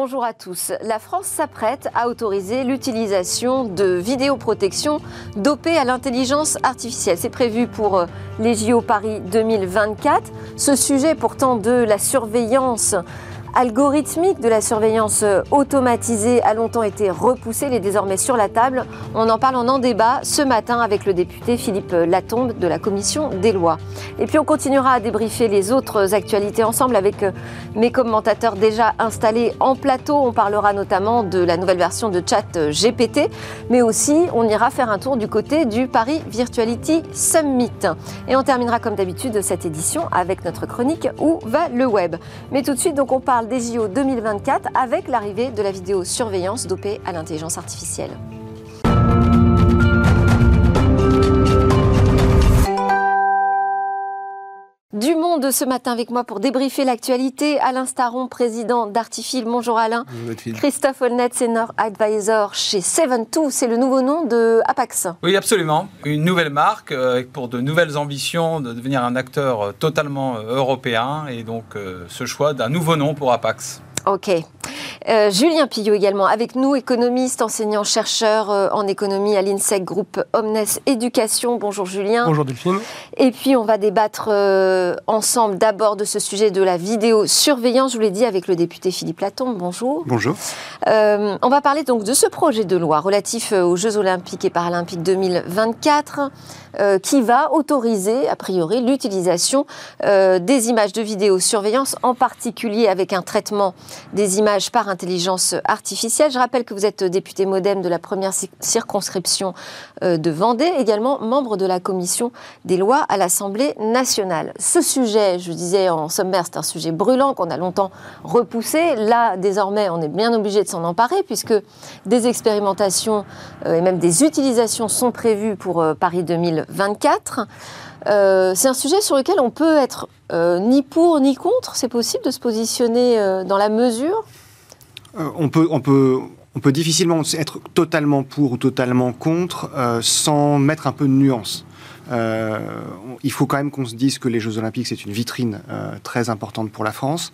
bonjour à tous. La France s'apprête à autoriser l'utilisation de vidéoprotection dopée à l'intelligence artificielle. C'est prévu pour euh, les JO Paris 2024. Ce sujet pourtant de la surveillance algorithmique de la surveillance automatisée a longtemps été repoussé. Il est désormais sur la table. On en parle, on en débat ce matin avec le député Philippe Latombe de la commission des lois. Et puis on continuera à débriefer les autres actualités ensemble avec euh, mes commentateurs déjà installés en plateau. On parlera notamment de la nouvelle version de chat GPT, mais aussi on ira faire un tour du côté du Paris Virtuality Summit. Et on terminera comme d'habitude cette édition avec notre chronique Où va le web? Mais tout de suite, donc on parle des JO 2024 avec l'arrivée de la vidéosurveillance dopée à l'intelligence artificielle. Du monde ce matin avec moi pour débriefer l'actualité. Alain Staron, président d'Artifil. Bonjour Alain. Bonjour Christophe Holnet, senior advisor chez Seven2. C'est le nouveau nom de Apax. Oui, absolument. Une nouvelle marque euh, pour de nouvelles ambitions de devenir un acteur euh, totalement euh, européen et donc ce choix d'un nouveau nom pour Apax. Ok. Euh, Julien Pillot également avec nous, économiste, enseignant, chercheur euh, en économie à l'INSEC Groupe Omnes Éducation. Bonjour Julien. Bonjour Delphine. Et puis on va débattre euh, ensemble d'abord de ce sujet de la vidéosurveillance, je vous l'ai dit, avec le député Philippe Latombe. Bonjour. Bonjour. on va parler donc de ce projet de loi relatif aux Jeux Olympiques et Paralympiques 2024 qui va autoriser, a priori, l'utilisation des images de vidéosurveillance, en particulier avec un traitement des images par intelligence artificielle. Je rappelle que vous êtes député modem de la première circonscription euh, de Vendée, également membre de la commission des lois à l'Assemblée nationale. Ce sujet, je disais en sommaire, c'est un sujet brûlant qu'on a longtemps repoussé. Là, désormais, on est bien obligé de s'en emparer puisque des expérimentations euh, et même des utilisations sont prévues pour euh, Paris 2024. c'est un sujet sur lequel on peut être ni pour ni contre. C'est possible de se positionner dans la mesure? Euh, on, peut, on, peut, on peut difficilement être totalement pour ou totalement contre euh, sans mettre un peu de nuance. Euh, il faut quand même qu'on se dise que les Jeux Olympiques, c'est une vitrine très importante pour la France,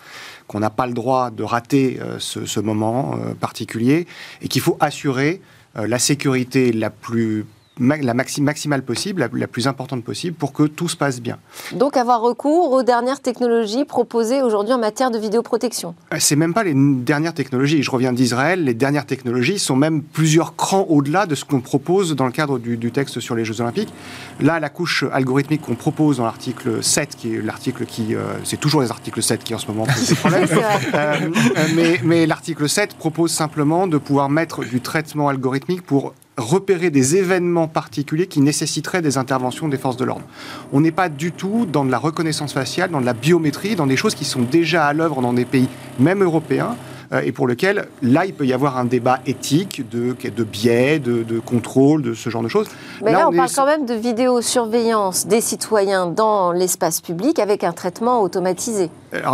qu'on n'a pas le droit de rater ce, ce, moment particulier et qu'il faut assurer la sécurité la plus la maximale possible, la, plus importante possible, pour que tout se passe bien. Donc avoir recours aux dernières technologies proposées aujourd'hui en matière de vidéoprotection euh, C'est même pas les dernières technologies. Je reviens d'Israël, les dernières technologies sont même plusieurs crans au-delà de ce qu'on propose dans le cadre du, texte sur les Jeux Olympiques. Là, la couche algorithmique qu'on propose dans l'article 7, qui est l'article qui... Euh, c'est toujours les articles 7 qui en ce moment posent des problèmes. Euh, mais, mais l'article 7 propose simplement de pouvoir mettre du traitement algorithmique pour repérer des événements particuliers qui nécessiteraient des interventions des forces de l'ordre. On n'est pas du tout dans de la reconnaissance faciale, dans de la biométrie, dans des choses qui sont déjà à l'œuvre dans des pays, même européens, et pour lequel, là, il peut y avoir un débat éthique de, de biais, de, contrôle, de ce genre de choses. Mais là, on, parle quand même de vidéosurveillance des citoyens dans l'espace public avec un traitement automatisé.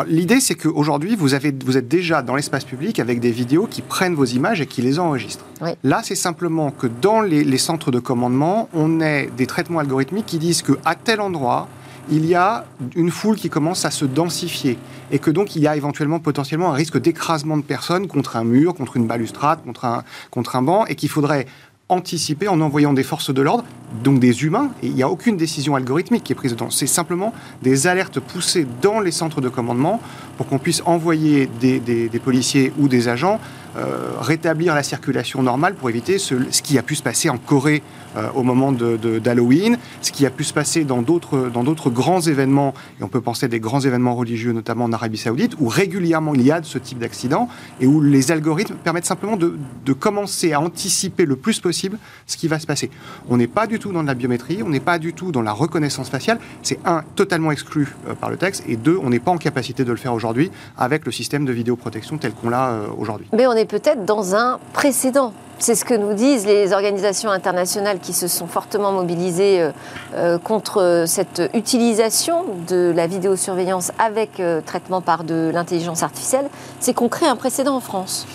L'idée, c'est qu'aujourd'hui, vous, vous êtes déjà dans l'espace public avec des vidéos qui prennent vos images et qui les enregistrent. Là, c'est simplement que dans les, les centres de commandement, on ait des traitements algorithmiques qui disent qu'à tel endroit, il y a une foule qui commence à se densifier et que donc il y a éventuellement potentiellement un risque d'écrasement de personnes contre un mur, contre une balustrade, contre un, contre un banc et qu'il faudrait anticiper en envoyant des forces de l'ordre, donc des humains, et il n'y a aucune décision algorithmique qui est prise dedans. C'est simplement des alertes poussées dans les centres de commandement pour qu'on puisse envoyer des, policiers ou des agents euh, rétablir la circulation normale pour éviter ce, qui a pu se passer en Corée euh, au moment d'Halloween, ce qui a pu se passer dans d'autres grands événements, et on peut penser à des grands événements religieux, notamment en Arabie Saoudite, où régulièrement il y a de ce type d'accident, et où les algorithmes permettent simplement de, de commencer à anticiper le plus possible ce qui va se passer. On n'est pas du tout dans de la biométrie, on n'est pas du tout dans la reconnaissance faciale, c'est un, totalement exclu euh, par le texte, et deux, on n'est pas en capacité de le faire aujourd'hui avec le système de vidéoprotection tel qu'on l'a aujourd'hui. Peut-être dans un précédent c'est ce que nous disent les organisations internationales qui se sont fortement mobilisées euh, euh, contre cette utilisation de la vidéosurveillance avec euh, traitement par de l'intelligence artificielle, c'est qu'on crée un précédent en France.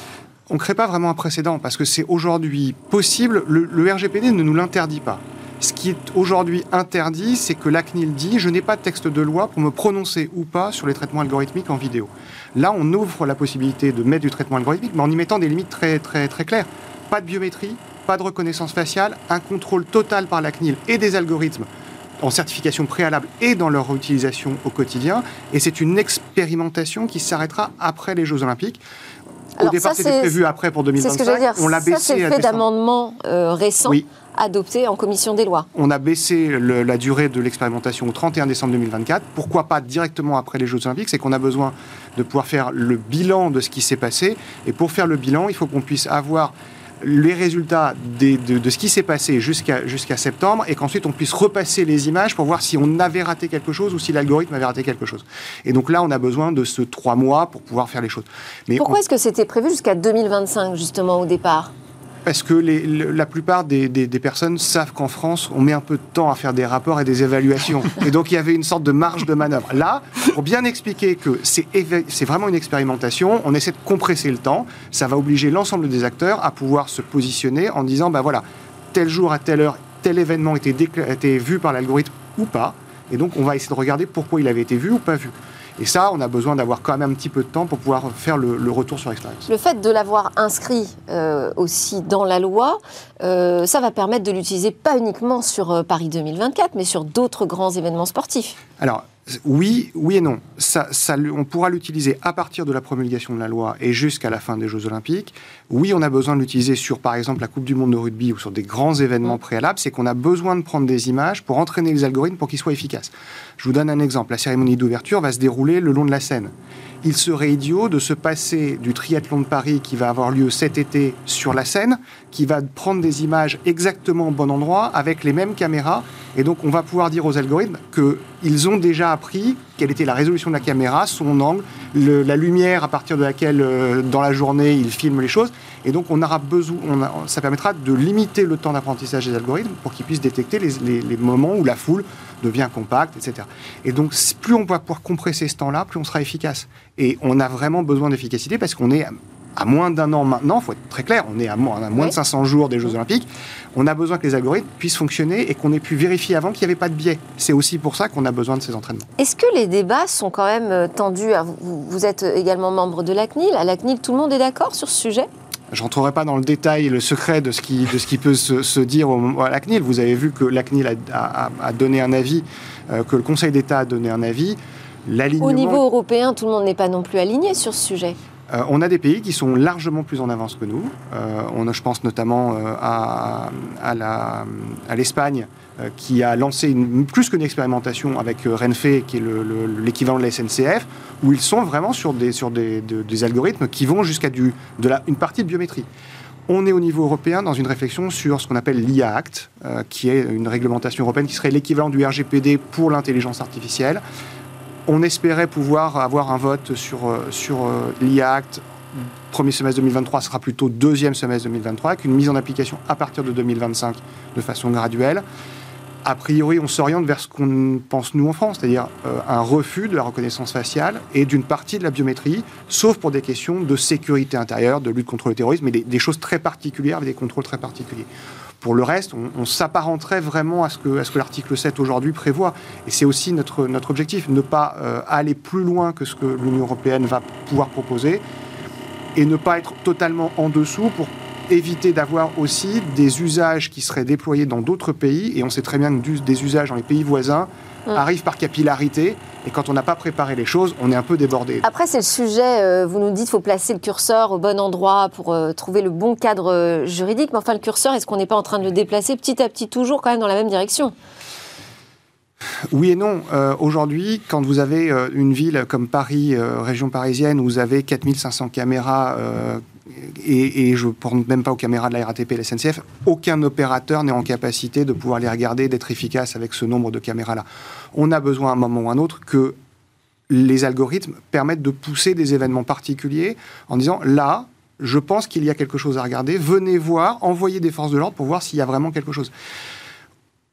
On ne crée pas vraiment un précédent parce que c'est aujourd'hui possible, le, RGPD ne nous l'interdit pas. Ce qui est aujourd'hui interdit, c'est que la CNIL dit je n'ai pas de texte de loi pour me prononcer ou pas sur les traitements algorithmiques en vidéo. Là, on ouvre la possibilité de mettre du traitement algorithmique, mais en y mettant des limites très, très, très claires. Pas de biométrie, pas de reconnaissance faciale, un contrôle total par la CNIL et des algorithmes en certification préalable et dans leur utilisation au quotidien. Et c'est une expérimentation qui s'arrêtera après les Jeux Olympiques. Au départ, c'était prévu après pour 2025. C'est ce que je dire. On l'a baissé. Ça, c'est fait d'amendements euh, récents. Adoptés en commission des lois. On a baissé la durée de l'expérimentation au 31 décembre 2024. Pourquoi pas directement après les Jeux Olympiques? C'est qu'on a besoin de pouvoir faire le bilan de ce qui s'est passé. Et pour faire le bilan, il faut qu'on puisse avoir les résultats de, ce qui s'est passé jusqu'à jusqu'à septembre et qu'ensuite on puisse repasser les images pour voir si on avait raté quelque chose ou si l'algorithme avait raté quelque chose. Et donc là, on a besoin de ce trois mois pour pouvoir faire les choses. Mais Pourquoi est-ce que c'était prévu jusqu'à 2025 justement au départ? Parce que la plupart des, personnes savent qu'en France, on met un peu de temps à faire des rapports et des évaluations. et donc, il y avait une sorte de marge de manœuvre. Là, pour bien expliquer que c'est vraiment une expérimentation, on essaie de compresser le temps. Ça va obliger l'ensemble des acteurs à pouvoir se positionner en disant, ben voilà, tel jour à telle heure, tel événement était, était vu par l'algorithme ou pas. Et donc, on va essayer de regarder pourquoi il avait été vu ou pas vu. Et ça, on a besoin d'avoir quand même un petit peu de temps pour pouvoir faire le, retour sur l'expérience. Le fait de l'avoir inscrit euh, aussi dans la loi, euh, ça va permettre de l'utiliser pas uniquement sur euh, Paris 2024, mais sur d'autres grands événements sportifs. Alors, oui, oui et non. Ça, on pourra l'utiliser à partir de la promulgation de la loi et jusqu'à la fin des Jeux Olympiques. Oui, on a besoin de l'utiliser sur, par exemple, la Coupe du Monde de rugby ou sur des grands événements préalables. C'est qu'on a besoin de prendre des images pour entraîner les algorithmes pour qu'ils soient efficaces. Je vous donne un exemple. La cérémonie d'ouverture va se dérouler le long de la Seine il serait idiot de se passer du triathlon de Paris qui va avoir lieu cet été sur la Seine, qui va prendre des images exactement au bon endroit avec les mêmes caméras. Et donc, on va pouvoir dire aux algorithmes qu'ils ont déjà appris quelle était la résolution de la caméra, son angle, la lumière à partir de laquelle, euh, dans la journée, ils filment les choses. Et donc, on aura besoin, ça permettra de limiter le temps d'apprentissage des algorithmes pour qu'ils puissent détecter les, moments où la foule devient compacte, etc. Et donc, plus on va pouvoir compresser ce temps-là, plus on sera efficace. Et on a vraiment besoin d'efficacité parce qu'on est à moins d'un an maintenant, il faut être très clair, on est à moins, moins de 500 jours des Jeux Olympiques, on a besoin que les algorithmes puissent fonctionner et qu'on ait pu vérifier avant qu'il n'y avait pas de biais. C'est aussi pour ça qu'on a besoin de ces entraînements. Est-ce que les débats sont quand même euh, tendus Vous êtes également membre de la CNIL? À la CNIL, tout le monde est d'accord sur ce sujet? Je rentrerai pas dans le détail, le secret de ce qui, de ce qui peut se, dire au, à la CNIL. Vous avez vu que la CNIL a, donné un avis, euh, que le Conseil d'État a donné un avis. Au niveau européen, tout le monde n'est pas non plus aligné sur ce sujet. Euh, on a des pays qui sont largement plus en avance que nous. Euh, on, je pense notamment à, à l'Espagne, qui a lancé plus qu'une expérimentation avec Renfe, qui est l'équivalent de la SNCF, où ils sont vraiment sur des, algorithmes qui vont jusqu'à une partie de biométrie. On est au niveau européen dans une réflexion sur ce qu'on appelle l'IA Act, euh, qui est une réglementation européenne qui serait l'équivalent du RGPD pour l'intelligence artificielle. On espérait pouvoir avoir un vote sur, euh, sur euh, l'IA Act premier semestre 2023 sera plutôt deuxième semestre 2023, avec une mise en application à partir de 2025 de façon graduelle a priori, on s'oriente vers ce qu'on pense nous en France, c'est-à-dire euh, un refus de la reconnaissance faciale et d'une partie de la biométrie, sauf pour des questions de sécurité intérieure, de lutte contre le terrorisme, mais des, choses très particulières, avec des contrôles très particuliers. Pour le reste, on, s'apparenterait vraiment à ce que, que l'article 7 aujourd'hui prévoit. Et c'est aussi notre, notre objectif, ne pas euh, aller plus loin que ce que l'Union européenne va pouvoir proposer et ne pas être totalement en dessous pour éviter d'avoir aussi des usages qui seraient déployés dans d'autres pays, et on sait très bien que des usages dans les pays voisins mm. arrivent par capillarité, et quand on n'a pas préparé les choses, on est un peu débordé. Après, c'est le sujet, euh, vous nous dites qu'il faut placer le curseur au bon endroit pour euh, trouver le bon cadre euh, juridique, mais enfin le curseur, est-ce qu'on n'est pas en train de le déplacer petit à petit, toujours quand même dans la même direction? Oui et non. Aujourd'hui, quand vous avez une ville comme Paris, région parisienne, où vous avez 4500 caméras et, je ne pense même pas aux caméras de la RATP et la SNCF, aucun opérateur n'est en capacité de pouvoir les regarder, d'être efficace avec ce nombre de caméras-là. On a besoin à un moment ou à un autre que les algorithmes permettent de pousser des événements particuliers en disant là, je pense qu'il y a quelque chose à regarder, venez voir, envoyez des forces de l'ordre pour voir s'il y a vraiment quelque chose.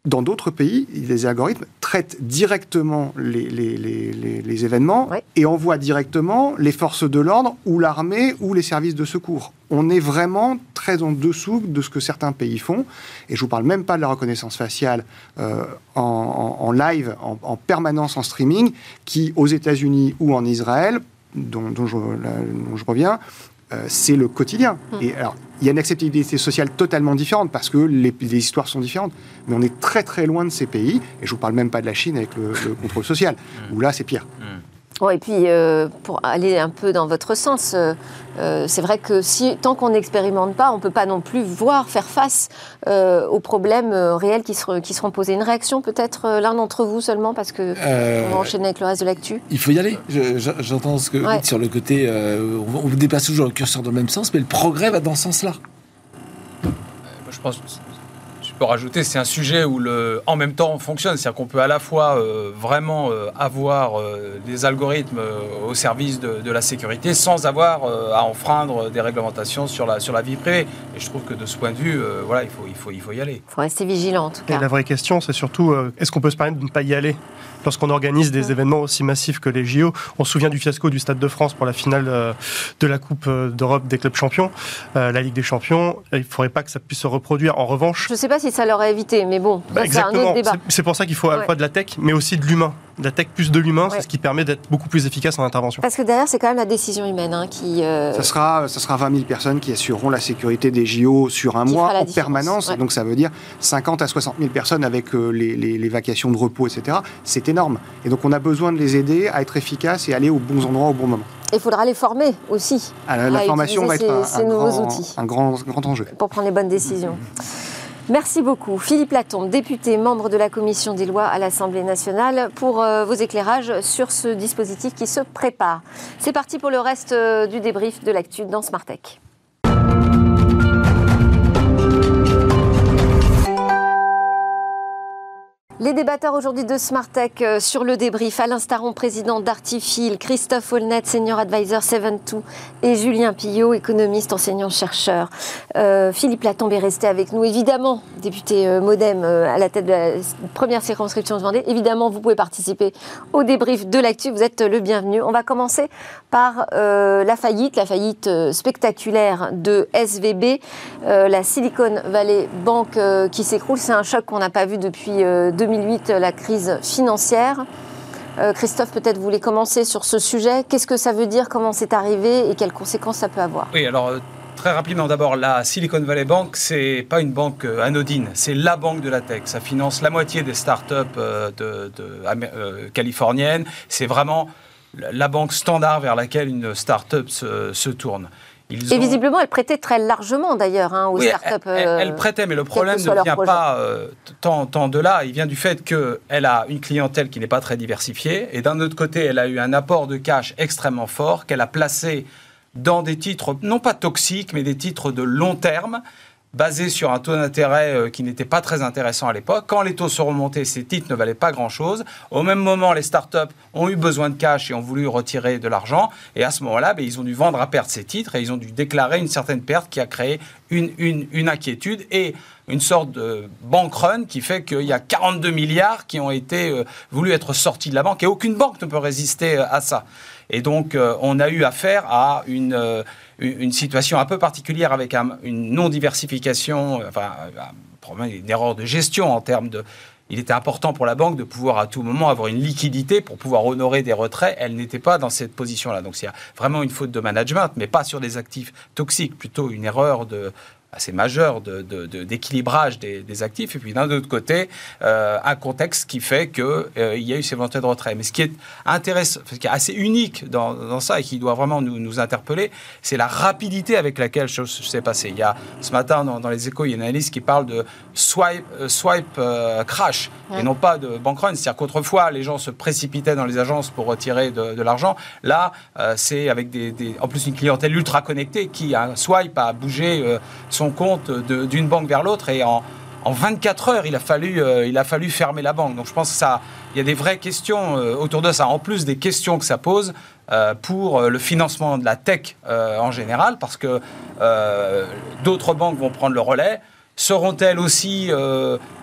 Dans d'autres pays, les algorithmes traitent directement les, les, événements et envoient directement les forces de l'ordre ou l'armée ou les services de secours. on est vraiment très en dessous de ce que certains pays font. Et je vous parle même pas de la reconnaissance faciale euh, en, live, en, permanence en streaming, qui aux États-Unis ou en Israël, dont, je, reviens, euh, c'est le quotidien. Hum. Et alors, il y a une acceptabilité sociale totalement différente parce que les, histoires sont différentes. Mais on est très très loin de ces pays. Et je vous parle même pas de la Chine avec le, contrôle social, hum. où là c'est pire. Hum et puis, euh, pour aller un peu dans votre sens, euh, euh, c'est vrai que si, tant qu'on n'expérimente pas, on ne peut pas non plus voir, faire face aux problèmes réels qui, qui seront posés. Une réaction peut-être l'un d'entre vous seulement, parce que on va enchaîner avec le reste de l'actu. Il faut y aller. J'entends ce que vous dites sur le côté, on, dépasse toujours le curseur dans le même sens, mais le progrès va dans ce sens-là. je pense rajouter, c'est un sujet où le en même temps fonctionne. C'est-à-dire qu'on peut à la fois euh, vraiment euh, avoir euh, des algorithmes au service de, la sécurité sans avoir à enfreindre des réglementations sur la, sur la vie privée. Et je trouve que de ce point de vue, voilà, il faut, il, faut, il faut y aller. Il faut rester vigilant en tout cas. Et la vraie question, c'est surtout est-ce qu'on peut se permettre de ne pas y aller lorsqu'on organise des événements aussi massifs que les JO. On se souvient du fiasco du Stade de France pour la finale euh, de la Coupe d'Europe des clubs champions, euh, la Ligue des champions. Il ne faudrait pas que ça puisse se reproduire. En revanche... Je ne sais pas si ça l'aurait évité, mais bon, bah, c'est un autre débat. C'est pour ça qu'il faut à la fois de la tech, mais aussi de l'humain la tech plus de l'humain, c'est ce qui permet d'être beaucoup plus efficace en intervention. Parce que derrière, c'est quand même la décision humaine hein, qui. Ça, sera, ça sera 20 000 personnes qui assureront la sécurité des JO sur un mois en permanence. Donc ça veut dire 50 à 60 000 personnes avec les, les, vacations de repos, etc. C'est énorme. Et donc on a besoin de les aider à être efficaces et aller aux bons endroits au bon moment. Il faudra les former aussi. Ah, la, formation va être un, grand, un grand, grand enjeu. Pour prendre les bonnes décisions. Merci beaucoup. Philippe Latombe, député, membre de la commission des lois à l'Assemblée nationale, pour euh, vos éclairages sur ce dispositif qui se prépare. C'est parti pour le reste euh, du débrief de l'actu dans Smart Les débatteurs aujourd'hui de Smart Tech euh, sur le débrief, Alain Staron, président d'Artifil, Christophe Olnet, senior advisor 72 et Julien Pillot, économiste, enseignant-chercheur. Euh, Philippe Latombe est resté avec nous, évidemment, député euh, Modem à la tête de la première circonscription de Vendée. Évidemment, vous pouvez participer au débrief de l'actu, vous êtes le bienvenu. On va commencer par la faillite, la faillite spectaculaire de SVB, la Silicon Valley Bank qui s'écroule. C'est un choc qu'on n'a pas vu depuis 2000 2008, la crise financière. Euh, Christophe, peut-être vous voulez commencer sur ce sujet. Qu'est-ce que ça veut dire? Comment c'est arrivé? Et quelles conséquences ça peut avoir? Oui, alors euh, très rapidement d'abord, la Silicon Valley Bank, c'est pas une banque euh, anodine, c'est la banque de la tech. Ça finance la moitié des startups de, californiennes. C'est vraiment la banque standard vers laquelle une startup se, se tourne et visiblement, elle prêtait très largement d'ailleurs hein, aux startups. Elle, elle, euh, prêtait, mais le problème ne vient pas euh, tant, tant, de là. Il vient du fait qu'elle a une clientèle qui n'est pas très diversifiée. Et d'un autre côté, elle a eu un apport de cash extrêmement fort qu'elle a placé dans des titres, non pas toxiques, mais des titres de long terme basé sur un taux d'intérêt euh, qui n'était pas très intéressant à l'époque. Quand les taux sont remontés, ces titres ne valaient pas grand-chose. Au même moment, les startups ont eu besoin de cash et ont voulu retirer de l'argent. Et à ce moment-là, ben, ils ont dû vendre à perte ces titres et ils ont dû déclarer une certaine perte qui a créé une, inquiétude et une sorte de bank run qui fait qu'il y a 42 milliards qui ont été euh, voulu être sortis de la banque et aucune banque ne peut résister euh, à ça. Et donc, on a eu affaire à une une situation un peu particulière avec une non-diversification, euh, enfin, une erreur de gestion en termes de. Il était important pour la banque de pouvoir à tout moment avoir une liquidité pour pouvoir honorer des retraits. Elle n'était pas dans cette position-là. Donc, c'est vraiment une faute de management, mais pas sur des actifs toxiques, plutôt une erreur de, assez majeur d'équilibrage de, des, actifs, et puis d'un autre côté, euh, un contexte qui fait qu'il euh, y a eu ces volontés de retrait. Mais ce qui est intéressant, ce qui est assez unique dans, ça et qui doit vraiment nous, nous interpeller, c'est la rapidité avec laquelle chose s'est passée. Il y a ce matin dans, les échos, il y a une analyse qui parle de swipe, euh, swipe crash et non pas de bank run. C'est-à-dire qu'autrefois, les gens se précipitaient dans les agences pour retirer de, l'argent. Là, c'est avec des, en plus une clientèle ultra connectée qui a un swipe à bouger son compte d'une banque vers l'autre et en, en 24 heures, il a, fallu, euh, il a fallu fermer la banque. Donc je pense que ça, il y a des vraies questions euh, autour de ça, en plus des questions que ça pose euh, pour le financement de la tech en général, parce que d'autres banques vont prendre le relais. Seront-elles aussi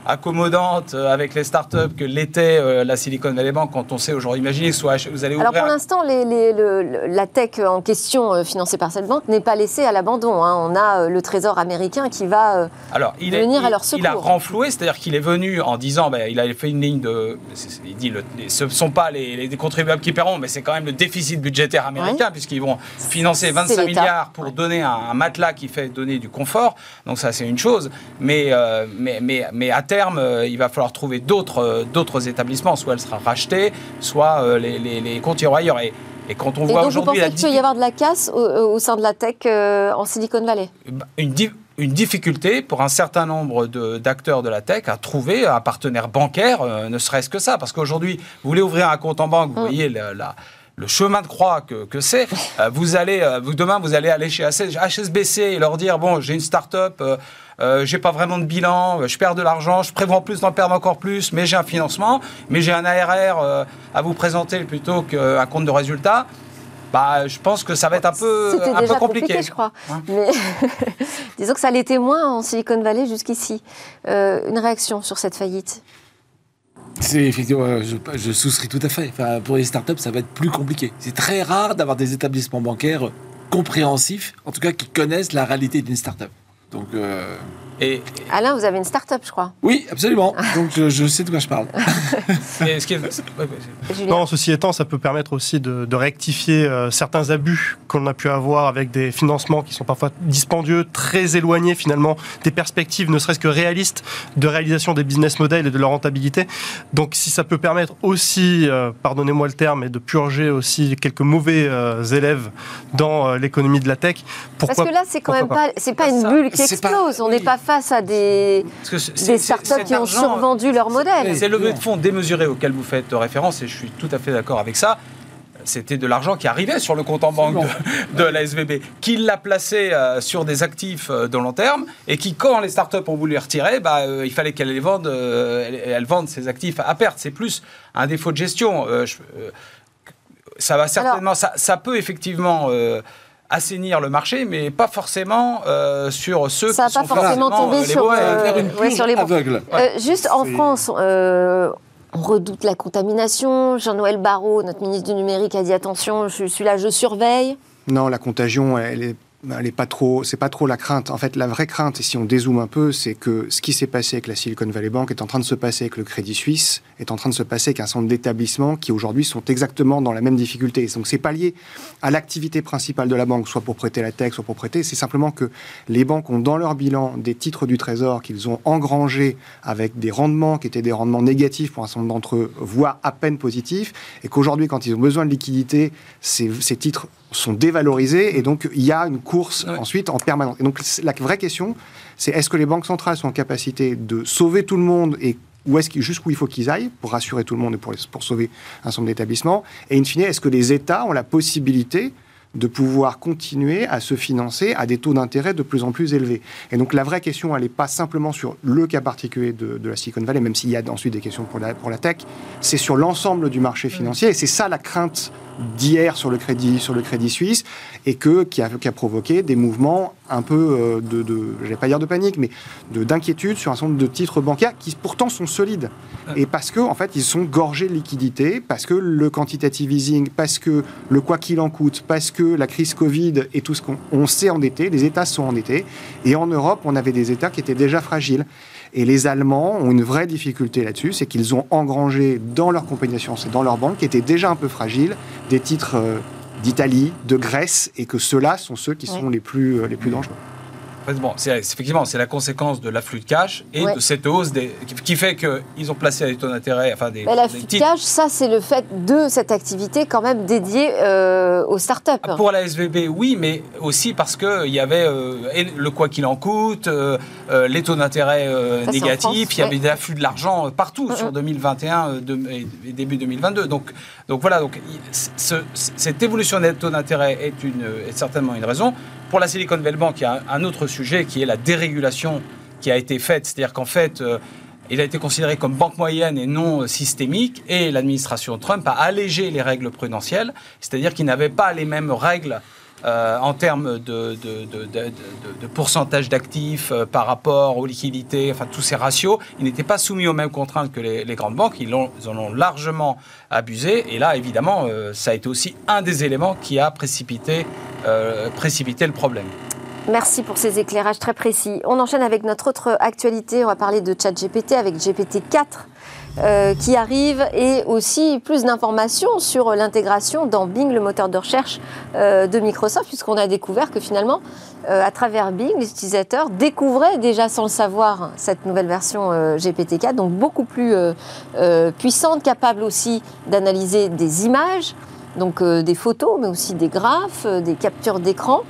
accommodante euh, avec les startups que l'était euh, la Silicon Valley Bank quand on sait aujourd'hui, imaginez soit vous allez ouvrir... Alors pour l'instant, la tech en question euh, financée par cette banque n'est pas laissée à l'abandon. Hein. On a le trésor américain qui va Alors, il venir à leur secours. Il a renfloué, c'est-à-dire qu'il est venu en disant, ben, il a fait une ligne de... Il dit, ce ne sont pas les, contribuables qui paieront, mais c'est quand même le déficit budgétaire américain, puisqu'ils vont financer 25 milliards pour donner un, matelas qui fait donner du confort. Donc ça, c'est une chose. Mais, mais, mais, mais à terme, euh, il va falloir trouver d'autres euh, d'autres établissements. Soit elle sera rachetée, soit euh, les, les, comptes iront ailleurs. Et, et quand on voit aujourd'hui... Vous pensez qu'il peut y avoir de la casse au, sein de la tech en Silicon Valley? Bah, une, une difficulté pour un certain nombre d'acteurs de, la tech à trouver un partenaire bancaire, ne serait-ce que ça. Parce qu'aujourd'hui, vous voulez ouvrir un compte en banque, vous mm. voyez la, le chemin de croix que, que c'est. vous allez, vous, demain, vous allez aller chez HSBC et leur dire, bon, j'ai une start-up euh, j'ai pas vraiment de bilan, je perds de l'argent, je prévois plus d'en perdre encore plus, mais j'ai un financement, mais j'ai un ARR euh, à vous présenter plutôt qu'un compte de résultat. Bah, je pense que ça va être un peu, un peu compliqué. je crois. Mais disons que ça l'était moins en Silicon Valley jusqu'ici. Euh, une réaction sur cette faillite? C'est effectivement, je, je, souscris tout à fait. Pour les startups, ça va être plus compliqué. C'est très rare d'avoir des établissements bancaires compréhensifs, en tout cas qui connaissent la réalité d'une startup. Donc, euh, et, Alain, vous avez une start-up, je crois. Oui, absolument. Donc je, sais de quoi je parle. non, ceci étant, ça peut permettre aussi de, rectifier euh, certains abus qu'on a pu avoir avec des financements qui sont parfois dispendieux, très éloignés finalement des perspectives, ne serait-ce que réalistes, de réalisation des business models et de leur rentabilité. Donc si ça peut permettre aussi, euh, pardonnez-moi le terme, et de purger aussi quelques mauvais élèves dans l'économie de la tech, pourquoi Parce que là, c'est quand même pas, c'est pas une bulle qui explose. On n'est pas face à des, des startups qui ont survendu leur modèle. C'est le levées de fonds démesuré auquel vous faites référence, et je suis tout à fait d'accord avec ça c'était de l'argent qui arrivait sur le compte en banque de, la SVB, qui l'a placé euh, sur des actifs euh, de long terme et qui, quand les startups ont voulu les retirer, bah, euh, il fallait qu'elles les vendent, elles, vendent ces actifs à perte. C'est plus un défaut de gestion. ça va certainement, ça, ça, peut effectivement assainir le marché, mais pas forcément euh, sur ceux ça qui sont pas forcément tombé euh, sur, euh, sur, les aveugles. juste en France, on redoute la contamination. Jean-Noël Barrot, notre ministre du numérique, a dit attention, je suis là, je surveille. Non, la contagion, elle est elle est pas trop, c'est pas trop la crainte. En fait, la vraie crainte, et si on dézoome un peu, c'est que ce qui s'est passé avec la Silicon Valley Bank est en train de se passer avec le Crédit Suisse, est en train de se passer avec un centre d'établissements qui aujourd'hui sont exactement dans la même difficulté. Donc c'est pas lié à l'activité principale de la banque, soit pour prêter la tech, soit pour prêter. C'est simplement que les banques ont dans leur bilan des titres du Trésor qu'ils ont engrangés avec des rendements qui étaient des rendements négatifs pour un certain nombre d'entre eux, voire à peine positifs, et qu'aujourd'hui, quand ils ont besoin de liquidité, ces titres sont dévalorisés et donc il y a une course ensuite en permanence. Et donc la vraie question, c'est est-ce que les banques centrales sont en capacité de sauver tout le monde et où est-ce jusqu'où il faut qu'ils aillent pour rassurer tout le monde et pour, pour sauver un certain nombre d'établissements? Et in fine, est-ce que les États ont la possibilité de pouvoir continuer à se financer à des taux d'intérêt de plus en plus élevés? Et donc la vraie question, elle n'est pas simplement sur le cas particulier de, la Silicon Valley, même s'il y a ensuite des questions pour la, pour la tech, c'est sur l'ensemble du marché financier. Et c'est ça la crainte d'hier sur le crédit sur le crédit suisse et que qui a, qui a provoqué des mouvements un peu euh, de, de je vais pas dire de panique mais de d'inquiétude sur un certain nombre de titres bancaires qui pourtant sont solides. Et parce que en fait ils sont gorgés de liquidités parce que le quantitative easing parce que le quoi qu'il en coûte parce que la crise Covid et tout ce qu'on s'est endetté les États sont endettés. Et en Europe on avait des États qui étaient déjà fragiles et les Allemands ont une vraie difficulté là-dessus, c'est qu'ils ont engrangé dans leur compagnie d'assurance et dans leur banque, qui étaient déjà un peu fragiles, des titres euh, d'Italie, de Grèce, et que ceux-là sont ceux qui sont les, plus, euh, les plus dangereux bon, effectivement c'est la conséquence de l'afflux de cash et de cette hausse des, qui fait qu'ils ont placé des taux d'intérêt, enfin des. l'afflux de cash, ça c'est le fait de cette activité quand même dédiée euh, aux startups. Ah, pour la SVB, oui, mais aussi parce que il y avait euh, le quoi qu'il en coûte, euh, les taux d'intérêt négatifs, il y avait des afflux de l'argent partout sur 2021 et début 2022. Donc donc voilà donc cette évolution des taux d'intérêt est une est certainement une raison. Pour la Silicon Valley Bank, il y a un autre sujet qui est la dérégulation qui a été faite. C'est-à-dire qu'en fait, euh, il a été considéré comme banque moyenne et non systémique, et l'administration Trump a allégé les règles prudentielles, c'est-à-dire qu'il n'avait pas les mêmes règles en termes de, de, pourcentage d'actifs par rapport aux liquidités, enfin tous ces ratios, ils n'étaient pas soumis aux mêmes contraintes que les, grandes banques. Ils, en ont largement abusé. Et là, évidemment, ça a été aussi un des éléments qui a précipité, précipité le problème. Merci pour ces éclairages très précis. On enchaîne avec notre autre actualité. On va parler de ChatGPT avec GPT-4 euh, qui arrive et aussi plus d'informations sur l'intégration dans Bing, le moteur de recherche euh, de Microsoft, puisqu'on a découvert que finalement, euh, à travers Bing, les utilisateurs découvraient déjà sans le savoir cette nouvelle version GPT-4, donc beaucoup plus puissante, capable aussi d'analyser des images, donc des photos, mais aussi des graphes, des captures d'écran.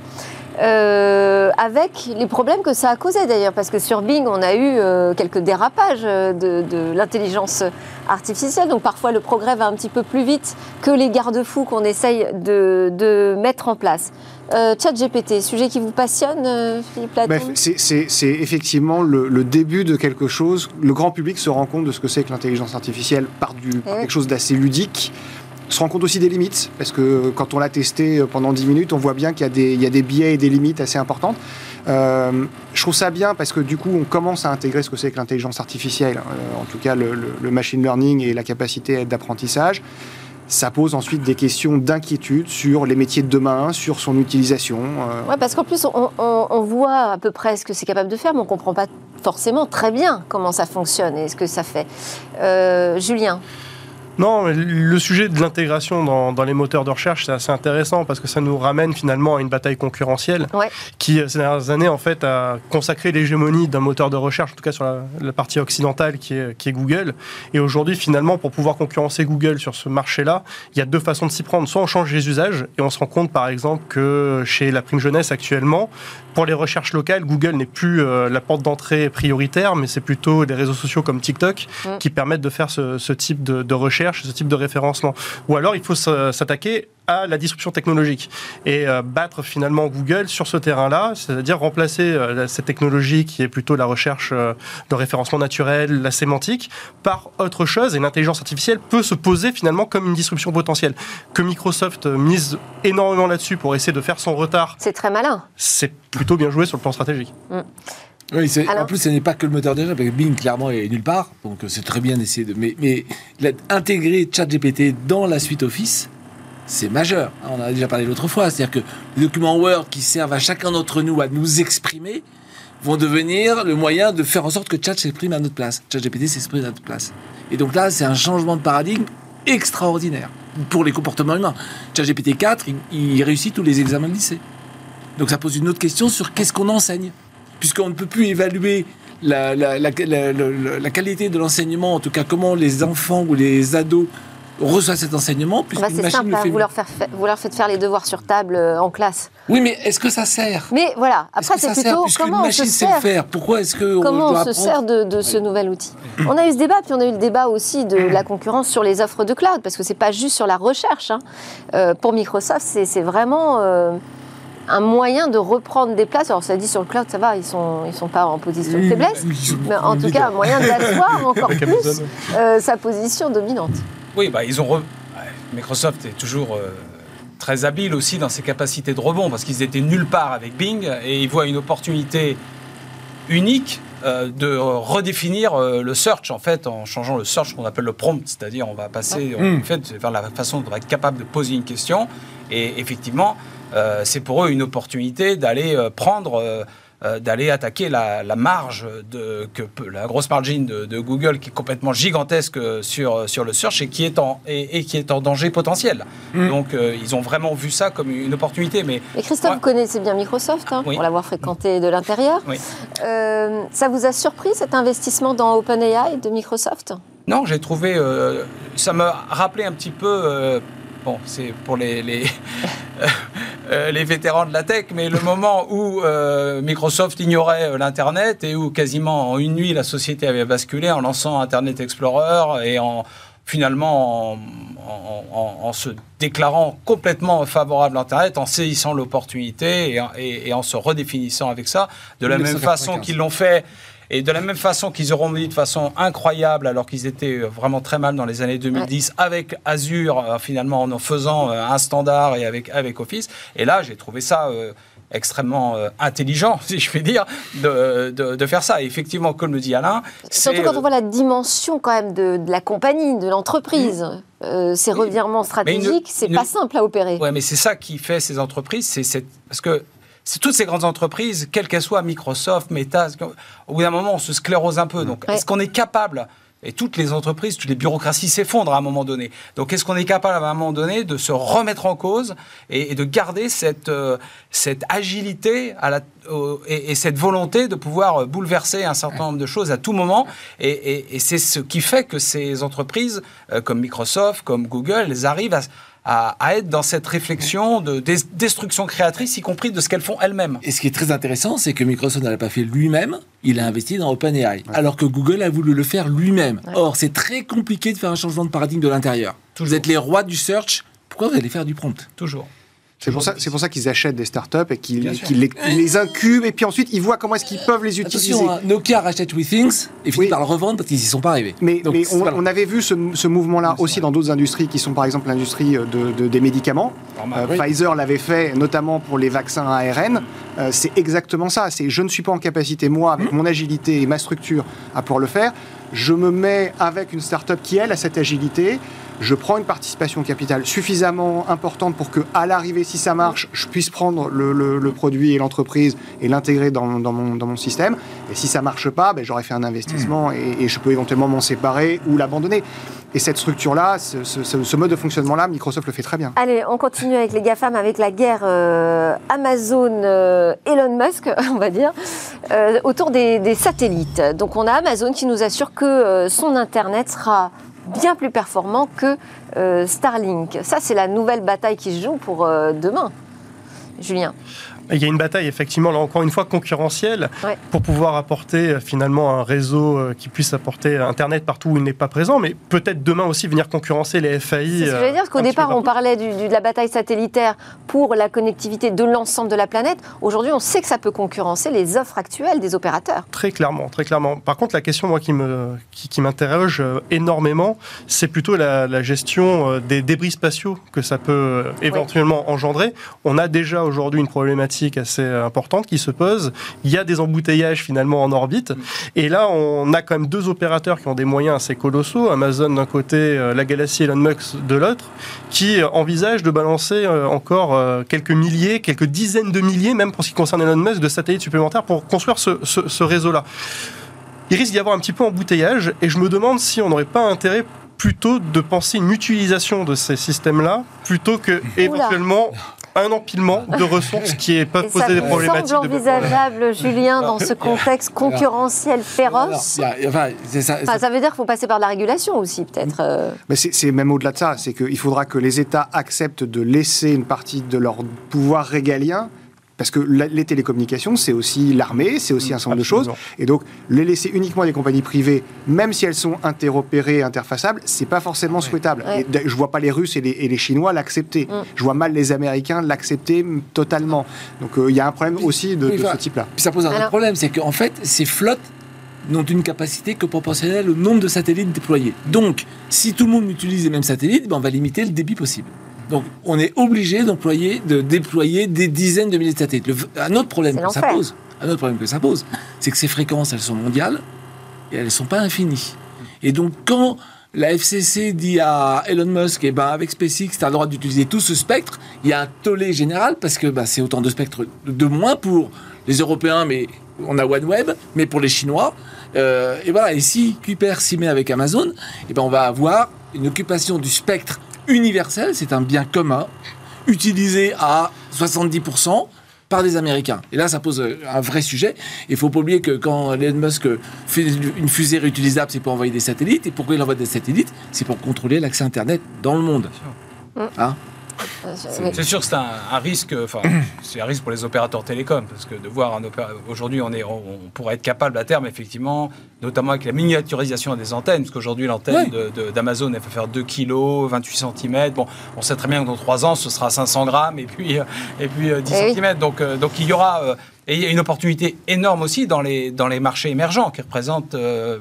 Euh, avec les problèmes que ça a causé d'ailleurs, parce que sur Bing, on a eu euh, quelques dérapages de, l'intelligence artificielle, donc parfois le progrès va un petit peu plus vite que les garde-fous qu'on essaye de, mettre en place. Euh, Chat GPT, sujet qui vous passionne, euh, Philippe Laton C'est effectivement le, début de quelque chose. Le grand public se rend compte de ce que c'est que l'intelligence artificielle par, du, par quelque chose d'assez ludique se rend compte aussi des limites, parce que quand on l'a testé pendant 10 minutes, on voit bien qu'il y, a des biais et des limites assez importantes. Euh, je trouve ça bien parce que du coup, on commence à intégrer ce que c'est que l'intelligence artificielle, euh, en tout cas le, machine learning et la capacité d'apprentissage. Ça pose ensuite des questions d'inquiétude sur les métiers de demain, sur son utilisation. Euh. Parce qu'en plus, on, on, voit à peu près ce que c'est capable de faire, mais on ne comprend pas forcément très bien comment ça fonctionne et ce que ça fait. Julien non, le sujet de l'intégration dans, les moteurs de recherche, c'est assez intéressant parce que ça nous ramène finalement à une bataille concurrentielle qui, euh, ces dernières années, en fait, a consacré l'hégémonie d'un moteur de recherche, en tout cas sur la, partie occidentale qui est, qui est Google. Et aujourd'hui, finalement, pour pouvoir concurrencer Google sur ce marché-là, il y a deux façons de s'y prendre. Soit on change les usages et on se rend compte, par exemple, que chez la prime jeunesse actuellement, pour les recherches locales, Google n'est plus euh, la porte d'entrée prioritaire, mais c'est plutôt des réseaux sociaux comme TikTok mm. qui permettent de faire ce, type de, recherche, ce type de référencement. Ou alors il faut s'attaquer à la disruption technologique et euh, battre finalement Google sur ce terrain-là, c'est-à-dire remplacer euh, cette technologie qui est plutôt la recherche de référencement naturel, la sémantique, par autre chose. Et l'intelligence artificielle peut se poser finalement comme une disruption potentielle. Que Microsoft mise énormément là-dessus pour essayer de faire son retard. C'est très malin. C'est plutôt bien joué sur le plan stratégique. Mm. Oui, en plus, ce n'est pas que le moteur de parce que Bing, clairement, est nulle part. Donc, c'est très bien d'essayer de. Mais, mais intégrer ChatGPT dans la suite Office, c'est majeur. On en a déjà parlé l'autre fois. C'est-à-dire que les documents Word qui servent à chacun d'entre nous à nous exprimer vont devenir le moyen de faire en sorte que Chat s'exprime à notre place. ChatGPT s'exprime à notre place. Et donc là, c'est un changement de paradigme extraordinaire pour les comportements humains. ChatGPT 4, il, réussit tous les examens de lycée. Donc ça pose une autre question sur qu'est-ce qu'on enseigne. Puisqu'on ne peut plus évaluer la, qualité de l'enseignement, en tout cas comment les enfants ou les ados reçoivent cet enseignement. Bah c'est simple, hein, vous, leur vous, leur faites faire les devoirs sur table euh, en classe. Oui, mais est-ce que ça sert? Mais voilà, après c'est plutôt comment on se sert. faire? Pourquoi est-ce que comment on, se sert de, ce nouvel outil? On a eu ce débat, puis on a eu le débat aussi de la concurrence sur les offres de cloud, parce que c'est pas juste sur la recherche. Hein. Euh, pour Microsoft, c'est vraiment euh, un moyen de reprendre des places. Alors, ça dit sur le cloud, ça va, ils sont, ils sont pas en position de faiblesse, mais en tout cas, un moyen d'asseoir encore plus euh, sa position dominante. Oui, bah, ils ont. Microsoft est toujours. Euh, très habile aussi dans ses capacités de rebond parce qu'ils étaient nulle part avec Bing et ils voient une opportunité unique euh, de redéfinir le search en fait en changeant le search qu'on appelle le prompt, c'est-à-dire on va passer en mm. fait vers la façon d'être capable de poser une question et effectivement euh, c'est pour eux une opportunité d'aller euh, prendre euh, d'aller attaquer la, marge de que la grosse margine de, Google qui est complètement gigantesque sur sur le search et qui est en et, qui est en danger potentiel. Mm. Donc ils ont vraiment vu ça comme une opportunité. Mais, Christophe, vous connaissez bien Microsoft hein, pour l'avoir fréquenté de l'intérieur. ça vous a surpris cet investissement dans OpenAI de Microsoft? Non, j'ai trouvé ça me rappelait un petit peu bon, c'est pour les, les, euh, les, vétérans de la tech, mais le moment où euh, Microsoft ignorait euh, l'Internet et où quasiment en une nuit la société avait basculé en lançant Internet Explorer et en finalement en, se déclarant complètement favorable à Internet, en saisissant l'opportunité et, et, en se redéfinissant avec ça, de la même façon qu'ils l'ont fait Et de la même façon qu'ils auront dit de façon incroyable, alors qu'ils étaient vraiment très mal dans les années 2010, avec Azure, finalement, en en faisant un standard et avec, avec Office. Et là, j'ai trouvé ça extrêmement euh, intelligent, si je puis dire, de, de, faire ça. Et effectivement, comme le dit Alain... Surtout quand on voit la dimension quand même de, la compagnie, de l'entreprise. Mmh. Euh, ces revirements stratégiques, c'est pas simple à opérer. Oui, mais c'est ça qui fait ces entreprises, c'est parce que c'est toutes ces grandes entreprises, quelles qu'elles soient, Microsoft, Meta, au bout d'un moment, on se sclérose un peu. Donc, est-ce qu'on est capable et toutes les entreprises, toutes les bureaucraties s'effondrent à un moment donné. Donc, est-ce qu'on est capable à un moment donné de se remettre en cause et, de garder cette, euh, cette agilité à la, et, cette volonté de pouvoir bouleverser un certain nombre de choses à tout moment? Et, et c'est ce qui fait que ces entreprises, euh, comme Microsoft, comme Google, elles arrivent à à, être dans cette réflexion de destruction créatrice, y compris de ce qu'elles font elles-mêmes. Et ce qui est très intéressant, c'est que Microsoft n'a pas fait lui-même, il a investi dans OpenAI, alors que Google a voulu le faire lui-même. Or, c'est très compliqué de faire un changement de paradigme de l'intérieur. Vous êtes les rois du search, pourquoi vous allez faire du prompt? Toujours. C'est pour ça, c'est pour ça qu'ils achètent des startups et qu'ils les, incubent et puis ensuite ils voient comment est-ce qu'ils peuvent les utiliser. Attention, Nokia rachète WeThings et finit par le revendre parce qu'ils n'y sont pas arrivés. Mais, on, avait vu ce, mouvement-là aussi dans d'autres industries qui sont par exemple l'industrie de, des médicaments. Euh, Pfizer l'avait fait notamment pour les vaccins ARN. Euh, c'est exactement ça. C'est je ne suis pas en capacité moi avec mmh. mon agilité et ma structure à pouvoir le faire. Je me mets avec une startup qui elle a cette agilité je prends une participation capitale suffisamment importante pour que, à l'arrivée, si ça marche, je puisse prendre le, produit et l'entreprise et l'intégrer dans, mon, système. Et si ça marche pas, ben, j'aurais fait un investissement et, je peux éventuellement m'en séparer ou l'abandonner. Et cette structure-là, ce, mode de fonctionnement-là, Microsoft le fait très bien. Allez, on continue avec les GAFAM, avec la guerre euh, Amazon-Elon euh, Musk, on va dire, euh, autour des, des, satellites. Donc on a Amazon qui nous assure que son Internet sera bien plus performant que euh, Starlink. Ça, c'est la nouvelle bataille qui se joue pour euh, demain. Julien. Il y a une bataille, effectivement, là encore une fois concurrentielle, pour pouvoir apporter euh, finalement un réseau euh, qui puisse apporter Internet partout où il n'est pas présent, mais peut-être demain aussi venir concurrencer les FAI. C'est ce que je veux dire, parce qu'au départ, on parlait de la bataille satellitaire pour la connectivité de l'ensemble de la planète. Aujourd'hui, on sait que ça peut concurrencer les offres actuelles des opérateurs. Très clairement, très clairement. Par contre, la question, moi, qui qui, m'interroge euh, énormément, c'est plutôt la, gestion des débris spatiaux que ça peut éventuellement engendrer. On a déjà aujourd'hui une problématique assez importante qui se pose. Il y a des embouteillages finalement en orbite. Et là, on a quand même deux opérateurs qui ont des moyens assez colossaux. Amazon d'un côté, euh, la Galaxy Elon Musk de l'autre, qui envisagent de balancer euh, encore euh, quelques milliers, quelques dizaines de milliers, même pour ce qui concerne Elon Musk, de satellites supplémentaires pour construire ce, ce réseau-là. Il risque d'y avoir un petit peu embouteillage et je me demande si on n'aurait pas intérêt plutôt de penser une utilisation de ces systèmes-là plutôt que éventuellement un empilement de ressources qui pas posé des problématiques. Ça semble envisageable, Julien, dans ce contexte concurrentiel féroce. ça, veut dire qu'il faut passer par la régulation aussi, peut-être. Euh. Mais c'est même au-delà de ça. C'est qu'il faudra que les États acceptent de laisser une partie de leur pouvoir régalien parce que les télécommunications, c'est aussi l'armée, c'est aussi un certain nombre de choses. Et donc, les laisser uniquement à des compagnies privées, même si elles sont interopérées, interfaçables, c'est pas forcément souhaitable. Et je vois pas les Russes et les, Chinois l'accepter. Mm. Je vois mal les Américains l'accepter totalement. Donc, euh, il y a un problème aussi de, ce type-là. Puis ça pose un autre problème, c'est qu'en fait, ces flottes n'ont une capacité que proportionnelle au nombre de satellites déployés. Donc, si tout le monde utilise les mêmes satellites, ben, on va limiter le débit possible. Donc, on est obligé d'employer, de déployer des dizaines de milliers de satellites. un autre problème que ça pose, un autre problème que ça pose, c'est que ces fréquences, elles sont mondiales et elles ne sont pas infinies. Et donc, quand la FCC dit à Elon Musk, eh ben, avec SpaceX, tu as le droit d'utiliser tout ce spectre, il y a un tollé général parce que bah, c'est autant de spectres de moins pour les Européens, mais on a OneWeb, mais pour les Chinois. Euh, et voilà, et si Kuiper s'y met avec Amazon, eh ben, on va avoir une occupation du spectre universel, c'est un bien commun, utilisé à 70% par des Américains. Et là, ça pose un vrai sujet. Il faut pas oublier que quand Elon Musk fait une fusée réutilisable, c'est pour envoyer des satellites. Et pourquoi il envoie des satellites? C'est pour contrôler l'accès Internet dans le monde. Hein? C'est sûr que c'est un, risque, enfin, c'est un risque pour les opérateurs télécoms, parce que de voir un opérateur. Aujourd'hui, on, est, on, pourrait être capable à terme, effectivement, notamment avec la miniaturisation des antennes, parce qu'aujourd'hui, l'antenne d'Amazon, elle fait faire 2 kg, 28 cm. Bon, on sait très bien que dans 3 ans, ce sera 500 grammes et puis, et puis 10 cm. Donc, euh, donc il y aura. Euh, Et il y a une opportunité énorme aussi dans les, dans les marchés émergents qui représentent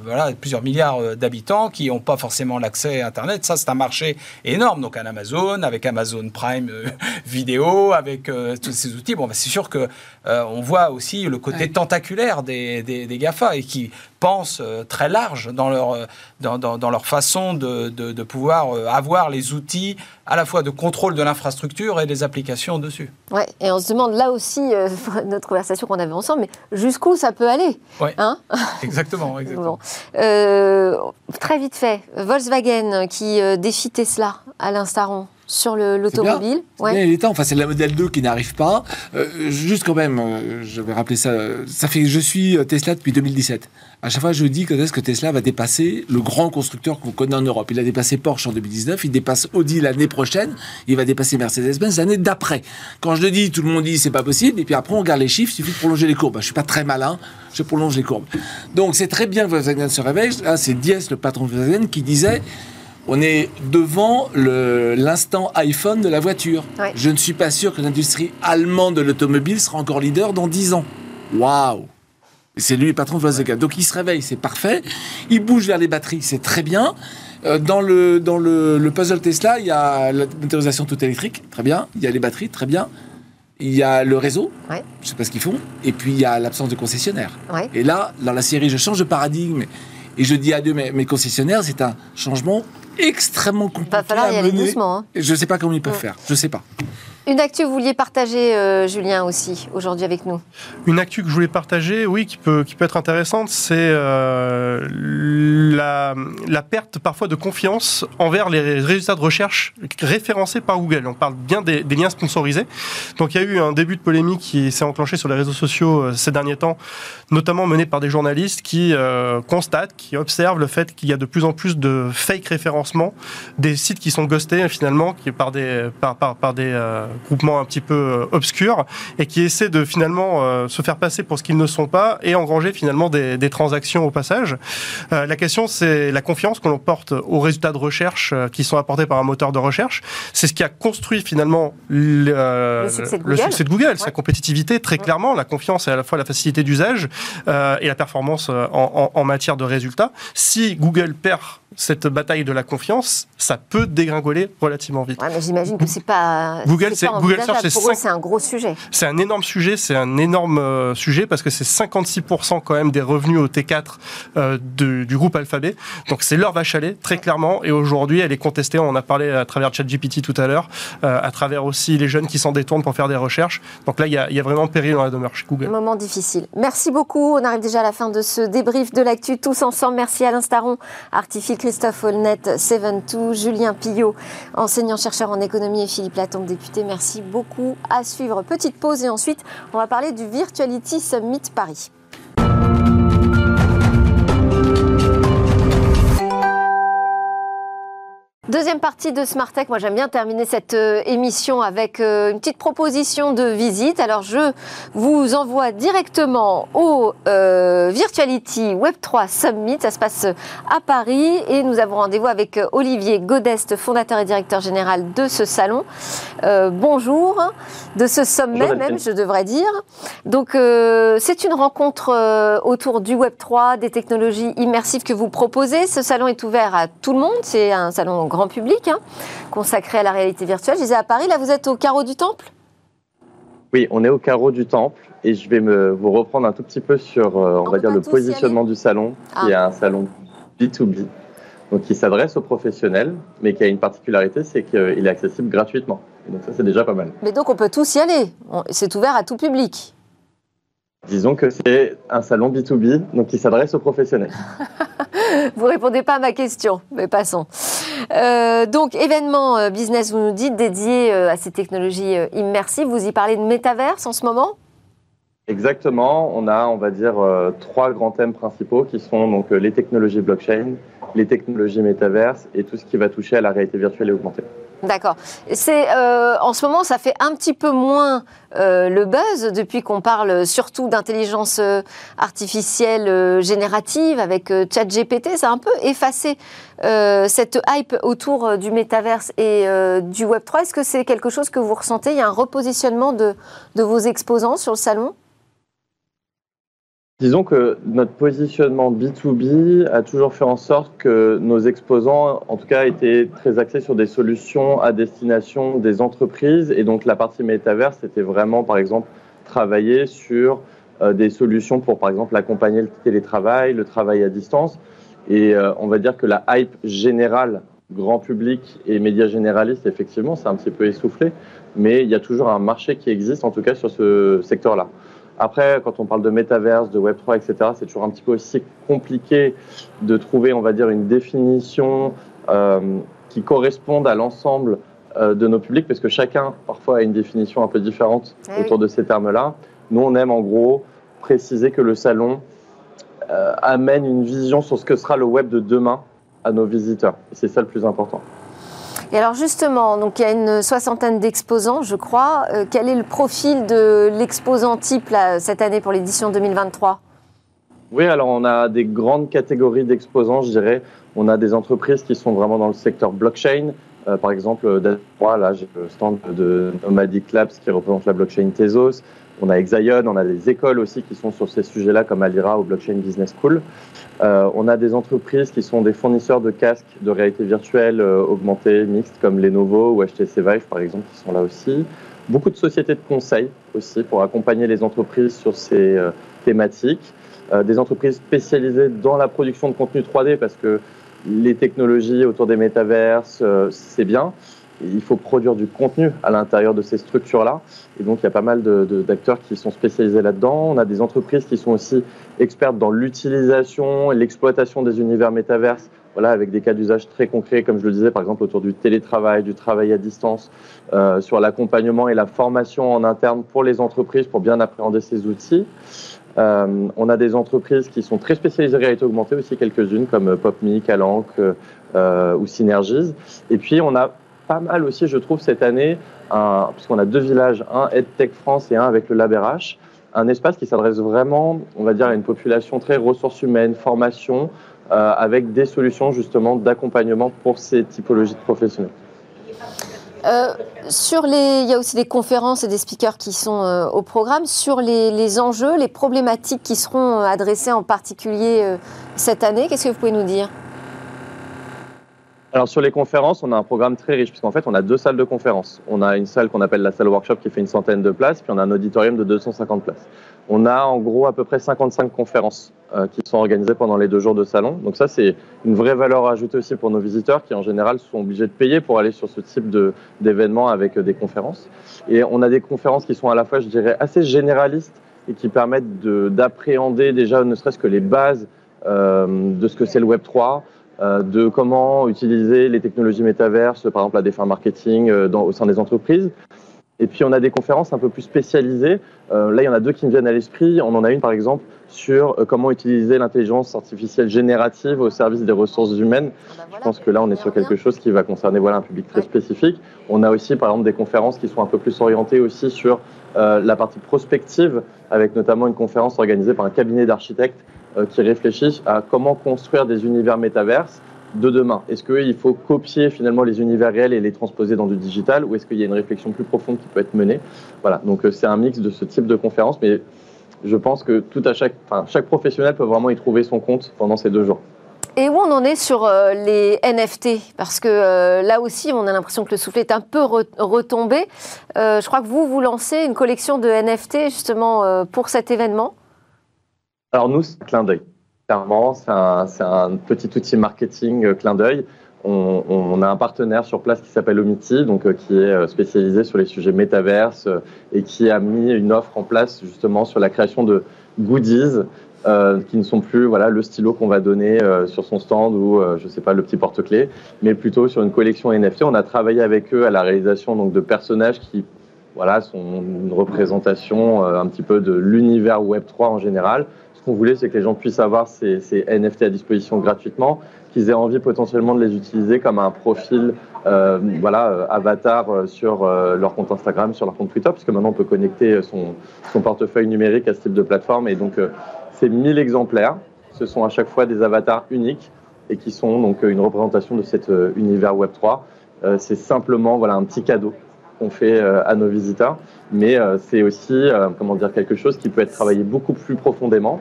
voilà, plusieurs milliards d'habitants qui n'ont pas forcément l'accès à Internet. Ça, c'est un marché énorme. Donc, un Amazon, avec Amazon Prime Vidéo, avec tous ces outils. Bon, bah, c'est sûr que on voit aussi le côté tentaculaire des, des, des GAFA et qui pensent très large dans leur, dans, dans, leur façon de, de, de pouvoir avoir les outils à la fois de contrôle de l'infrastructure et des applications dessus. Ouais, et on se demande là aussi, euh, notre conversation qu'on avait ensemble, mais jusqu'où ça peut aller Oui, hein exactement. exactement. Euh, très vite fait, Volkswagen qui euh, défie Tesla à l'instant sur l'automobile. Ouais. il est temps. Enfin, c'est la modèle 2 qui n'arrive pas. juste quand même, je vais rappeler ça. Ça fait que je suis Tesla depuis 2017 à chaque fois, je dis quand est-ce que Tesla va dépasser le grand constructeur qu'on connaît en Europe? Il a dépassé Porsche en 2019, il dépasse Audi l'année prochaine, il va dépasser Mercedes-Benz l'année d'après. Quand je le dis, tout le monde dit c'est pas possible, et puis après on regarde les chiffres, il suffit de prolonger les courbes. Je suis pas très malin, je prolonge les courbes. Donc c'est très bien que Volkswagen se réveille. Là, c'est Dies, le patron de Volkswagen, qui disait on est devant l'instant iPhone de la voiture. Je ne suis pas sûr que l'industrie allemande de l'automobile sera encore leader dans 10 ans. Waouh c'est lui le patron de Volkswagen. Donc il se réveille, c'est parfait. Il bouge vers les batteries, c'est très bien. Euh, dans le, dans le, puzzle Tesla, il y a la motorisation toute électrique, très bien. Il y a les batteries, très bien. Il y a le réseau, je ne sais pas ce qu'ils font. Et puis il y a l'absence de concessionnaire. Et là, dans la série, je change de paradigme et je dis adieu mes, mes concessionnaires. C'est un changement extrêmement compliqué. Il va falloir y aller doucement. Hein. Je ne sais pas comment ils peuvent faire. Je ne sais pas. Une actu que vous vouliez partager, euh, Julien, aussi, aujourd'hui avec nous Une actu que je voulais partager, oui, qui peut, qui peut être intéressante, c'est euh, la, la, perte parfois de confiance envers les résultats de recherche référencés par Google. On parle bien des, liens sponsorisés. Donc il y a eu un début de polémique qui s'est enclenché sur les réseaux sociaux euh, ces derniers temps, notamment mené par des journalistes qui constatent, qui observent le fait qu'il y a de plus en plus de fake référencement, des sites qui sont ghostés finalement, qui par des, par, par, par des groupement un petit peu euh, obscur et qui essaient de finalement euh, se faire passer pour ce qu'ils ne sont pas et engranger finalement des, transactions au passage. Euh, la question, c'est la confiance que l'on porte aux résultats de recherche qui sont apportés par un moteur de recherche. C'est ce qui a construit finalement le, succès de Google, sa compétitivité très clairement. La confiance et à la fois la facilité d'usage et la performance en, en matière de résultats. Si Google perd cette bataille de la confiance, ça peut dégringoler relativement vite. mais j'imagine que c'est pas Google, c'est Google Search, c'est un gros sujet. C'est un énorme sujet, c'est un énorme euh, sujet parce que c'est 56% quand même des revenus au T4 euh, du groupe Alphabet. Donc c'est leur vache à lait, très clairement. Et aujourd'hui, elle est contestée. On en a parlé à travers ChatGPT tout à l'heure, euh, à travers aussi les jeunes qui s'en détournent pour faire des recherches. Donc là, il y a, y a, vraiment péril dans la demeure chez Google. Moment difficile. Merci beaucoup. On arrive déjà à la fin de ce débrief de l'actu tous ensemble. Merci Alain Staron, Artific Christophe Olnet, 72, Julien Pillot, enseignant-chercheur en économie et Philippe Latombe, député. Merci beaucoup à suivre. Petite pause et ensuite, on va parler du Virtuality Summit Paris. Deuxième partie de Smart Tech. Moi, j'aime bien terminer cette euh, émission avec euh, une petite proposition de visite. Alors, je vous envoie directement au euh, Virtuality Web3 Summit. Ça se passe à Paris et nous avons rendez-vous avec Olivier Godest, fondateur et directeur général de ce salon. bonjour, de ce sommet même, je devrais dire. Donc, c'est une rencontre autour du Web3, des technologies immersives que vous proposez. Ce salon est ouvert à tout le monde. C'est un salon grand public, hein, consacré à la réalité virtuelle. Je disais à Paris, là vous êtes au carreau du Temple? Oui, on est au carreau du Temple et je vais me, vous reprendre un tout petit peu sur, euh, on, va dire, le positionnement du salon, qui est ah. un salon B2B, donc qui s'adresse aux professionnels, mais qui a une particularité, c'est qu'il est accessible gratuitement. donc ça, c'est déjà pas mal. Mais donc on peut tous y aller, c'est ouvert à tout public? Disons que c'est un salon B2B, donc qui s'adresse aux professionnels. vous répondez pas à ma question, mais passons. Euh, donc, événement euh, business, vous nous dites, dédié euh, à ces technologies immersives. Vous y parlez de métaverse en ce moment? Exactement. On a, on va dire, trois grands thèmes principaux qui sont les technologies blockchain, les technologies métaverse et tout ce qui va toucher à la réalité virtuelle et augmentée. D'accord. C'est euh, en ce moment, ça fait un petit peu moins euh, le buzz depuis qu'on parle surtout d'intelligence euh, artificielle générative avec ChatGPT. Ça a un peu effacé cette hype autour du métaverse et du Web 3. Est-ce que c'est quelque chose que vous ressentez? Il y a un repositionnement de, de vos exposants sur le salon? Disons que notre positionnement B2B a toujours fait en sorte que nos exposants, en tout cas, étaient très axés sur des solutions à destination des entreprises. Et donc, la partie métavers, c'était vraiment, par exemple, travailler sur euh, des solutions pour, par exemple, accompagner le télétravail, le travail à distance. Et euh, on va dire que la hype générale, grand public et médias généralistes, effectivement, c'est un petit peu essoufflé. Mais il y a toujours un marché qui existe, en tout cas, sur ce secteur-là. Après, quand on parle de métaverse, de Web3, etc., c'est toujours un petit peu aussi compliqué de trouver, on va dire, une définition euh, qui corresponde à l'ensemble euh, de nos publics, parce que chacun, parfois, a une définition un peu différente autour de ces termes-là. Nous, on aime, en gros, préciser que le salon euh, amène une vision sur ce que sera le web de demain à nos visiteurs. C'est ça le plus important. Et alors justement, donc il y a une soixantaine d'exposants, je crois. Euh, quel est le profil de l'exposant type cette année pour l'édition 2023 Oui, alors on a des grandes catégories d'exposants, je dirais. On a des entreprises qui sont vraiment dans le secteur blockchain. Euh, par exemple, là, j'ai le stand de Nomadic Labs qui représente la blockchain Tezos. On a Exaion, on a des écoles aussi qui sont sur ces sujets-là, comme Alira ou Blockchain Business School. Euh, on a des entreprises qui sont des fournisseurs de casques de réalité virtuelle euh, augmentée, mixte, comme Lenovo ou HTC Vive, par exemple, qui sont là aussi. Beaucoup de sociétés de conseil aussi pour accompagner les entreprises sur ces euh, thématiques. des entreprises spécialisées dans la production de contenu 3D parce que les technologies autour des métaverses, c'est bien, il faut produire du contenu à l'intérieur de ces structures-là. Et donc, il y a pas mal d'acteurs qui sont spécialisés là-dedans. On a des entreprises qui sont aussi expertes dans l'utilisation et l'exploitation des univers métaverses, voilà, avec des cas d'usage très concrets, comme je le disais, par exemple, autour du télétravail, du travail à distance, euh, sur l'accompagnement et la formation en interne pour les entreprises pour bien appréhender ces outils. Euh, on a des entreprises qui sont très spécialisées en réalité augmentée aussi, quelques-unes, comme PopMe, Calanque euh, ou Synergies. Et puis, on a pas mal aussi, je trouve, cette année, puisqu'on a deux villages, un EdTech France et un avec le LabRH, un espace qui s'adresse vraiment, on va dire, à une population très ressources humaines, formation, euh, avec des solutions justement d'accompagnement pour ces typologies de professionnels. Euh, sur les, il y a aussi des conférences et des speakers qui sont euh, au programme. Sur les, les, enjeux, les problématiques qui seront adressées en particulier cette année, qu'est-ce que vous pouvez nous dire? Alors sur les conférences, on a un programme très riche puisqu'en fait on a deux salles de conférences. On a une salle qu'on appelle la salle workshop qui fait une centaine de places, puis on a un auditorium de 250 places. On a en gros à peu près 55 conférences euh, qui sont organisées pendant les deux jours de salon. Donc ça c'est une vraie valeur ajoutée aussi pour nos visiteurs qui en général sont obligés de payer pour aller sur ce type d'événements avec euh, des conférences. Et on a des conférences qui sont à la fois, je dirais, assez généralistes et qui permettent d'appréhender déjà ne serait-ce que les bases euh, de ce que c'est le Web 3, euh, de comment utiliser les technologies métaverses, par exemple à des fins marketing euh, au sein des entreprises. Et puis on a des conférences un peu plus spécialisées. Euh, là, il y en a deux qui me viennent à l'esprit. On en a une par exemple sur comment utiliser l'intelligence artificielle générative au service des ressources humaines. Ah bah Je pense que là, on est sur quelque chose qui va concerner voilà, un public très spécifique. On a aussi par exemple des conférences qui sont un peu plus orientées aussi sur la partie prospective, avec notamment une conférence organisée par un cabinet d'architectes euh, qui réfléchissent à comment construire des univers métaverses de demain. Est-ce qu'il faut copier finalement les univers réels et les transposer dans du digital ou est-ce qu'il y a une réflexion plus profonde qui peut être menée? Voilà, donc euh, c'est un mix de ce type de conférence, mais je pense que tout à chaque, enfin, chaque professionnel peut vraiment y trouver son compte pendant ces deux jours. Et où on en est sur euh, les NFT Parce que là aussi, on a l'impression que le soufflet est un peu retombé. je crois que vous, vous lancez une collection de NFT justement pour cet événement? Alors nous, c'est clin d'œil. Clairement, c'est un, petit outil marketing euh, clin d'œil. On, a un partenaire sur place qui s'appelle Omiti, donc euh, qui est euh, spécialisé sur les sujets métaverse et qui a mis une offre en place justement sur la création de goodies qui ne sont plus voilà le stylo qu'on va donner sur son stand ou je sais pas le petit porte-clés, mais plutôt sur une collection NFT. On a travaillé avec eux à la réalisation donc de personnages qui voilà sont une représentation un petit peu de l'univers Web 3 en général qu'on voulait, c'est que les gens puissent avoir ces, NFT à disposition gratuitement, qu'ils aient envie potentiellement de les utiliser comme un profil euh, voilà, euh, avatar euh, sur leur compte Instagram, sur leur compte Twitter, puisque maintenant on peut connecter son, portefeuille numérique à ce type de plateforme. Et donc, ces 1000 exemplaires, ce sont à chaque fois des avatars uniques et qui sont donc une représentation de cet univers Web3. c'est simplement voilà, un petit cadeau qu'on fait à nos visiteurs mais euh, c'est aussi euh, comment dire quelque chose qui peut être travaillé beaucoup plus profondément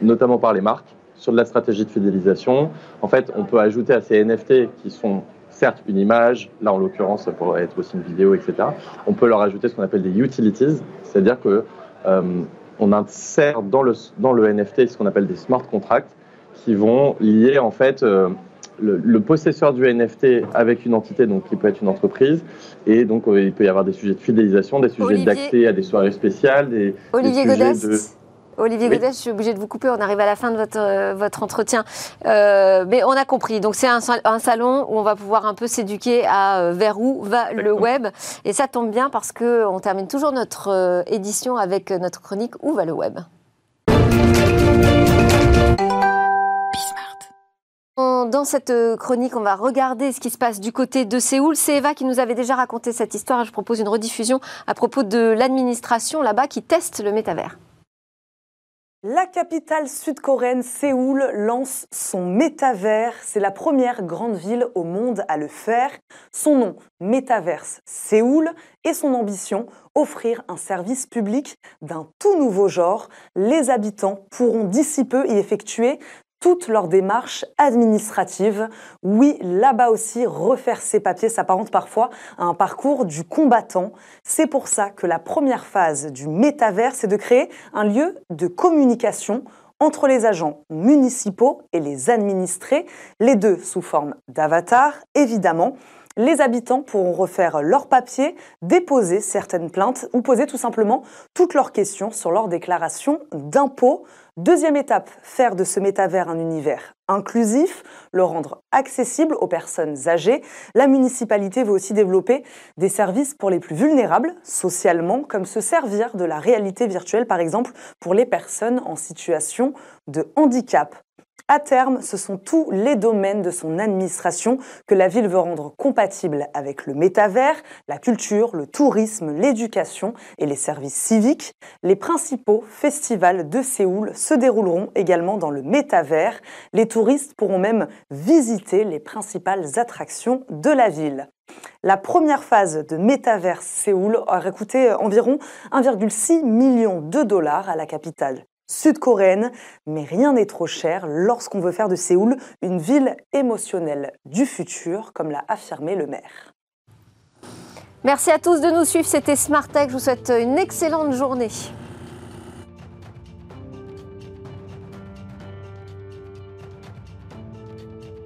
notamment par les marques, sur de la stratégie de fidélisation. En fait, on peut ajouter à ces NFT qui sont certes une image, là en l'occurrence ça pourrait être aussi une vidéo, etc. On peut leur ajouter ce qu'on appelle des utilities, c'est-à-dire que on insère dans le, dans le NFT ce qu'on appelle des smart contracts qui vont lier en fait le, possesseur du NFT avec une entité, donc qui peut être une entreprise, et donc euh, il peut y avoir des sujets de fidélisation, des sujets d'accès à des soirées spéciales, des, Olivier de... Olivier oui. je suis obligé de vous couper, on arrive à la fin de votre, euh, votre entretien. Euh, mais on a compris, donc c'est un, un, salon où on va pouvoir un peu s'éduquer à vers où va le web. Et ça tombe bien parce qu'on termine toujours notre édition avec notre chronique Où va le web? Dans cette euh, chronique, on va regarder ce qui se passe du côté de Séoul. C'est Eva qui nous avait déjà raconté cette histoire. Je propose une rediffusion à propos de l'administration là-bas qui teste le métavers. La capitale sud-coréenne Séoul lance son métavers. C'est la première grande ville au monde à le faire. Son nom, Métaverse Séoul, et son ambition, offrir un service public d'un tout nouveau genre. Les habitants pourront d'ici peu y effectuer toutes leurs démarches administratives. Oui, là-bas aussi, refaire ses papiers s'apparente parfois à un parcours du combattant. C'est pour ça que la première phase du métavers, c'est de créer un lieu de communication entre les agents municipaux et les administrés, les deux sous forme d'avatar, évidemment. Les habitants pourront refaire leurs papiers, déposer certaines plaintes ou poser tout simplement toutes leurs questions sur leur déclaration d'impôt. Deuxième étape, faire de ce métavers un univers inclusif, le rendre accessible aux personnes âgées. La municipalité veut aussi développer des services pour les plus vulnérables socialement, comme se servir de la réalité virtuelle, par exemple, pour les personnes en situation de handicap. À terme, ce sont tous les domaines de son administration que la ville veut rendre compatibles avec le métavers, la culture, le tourisme, l'éducation et les services civiques. Les principaux festivals de Séoul se dérouleront également dans le métavers. Les touristes pourront même visiter les principales attractions de la ville. La première phase de Métavers Séoul aurait coûté environ 1,6 million de dollars à la capitale sud-coréenne, mais rien n'est trop cher lorsqu'on veut faire de Séoul une ville émotionnelle du futur, comme l'a affirmé le maire. Merci à tous de nous suivre, c'était Smart Tech, je vous souhaite une excellente journée.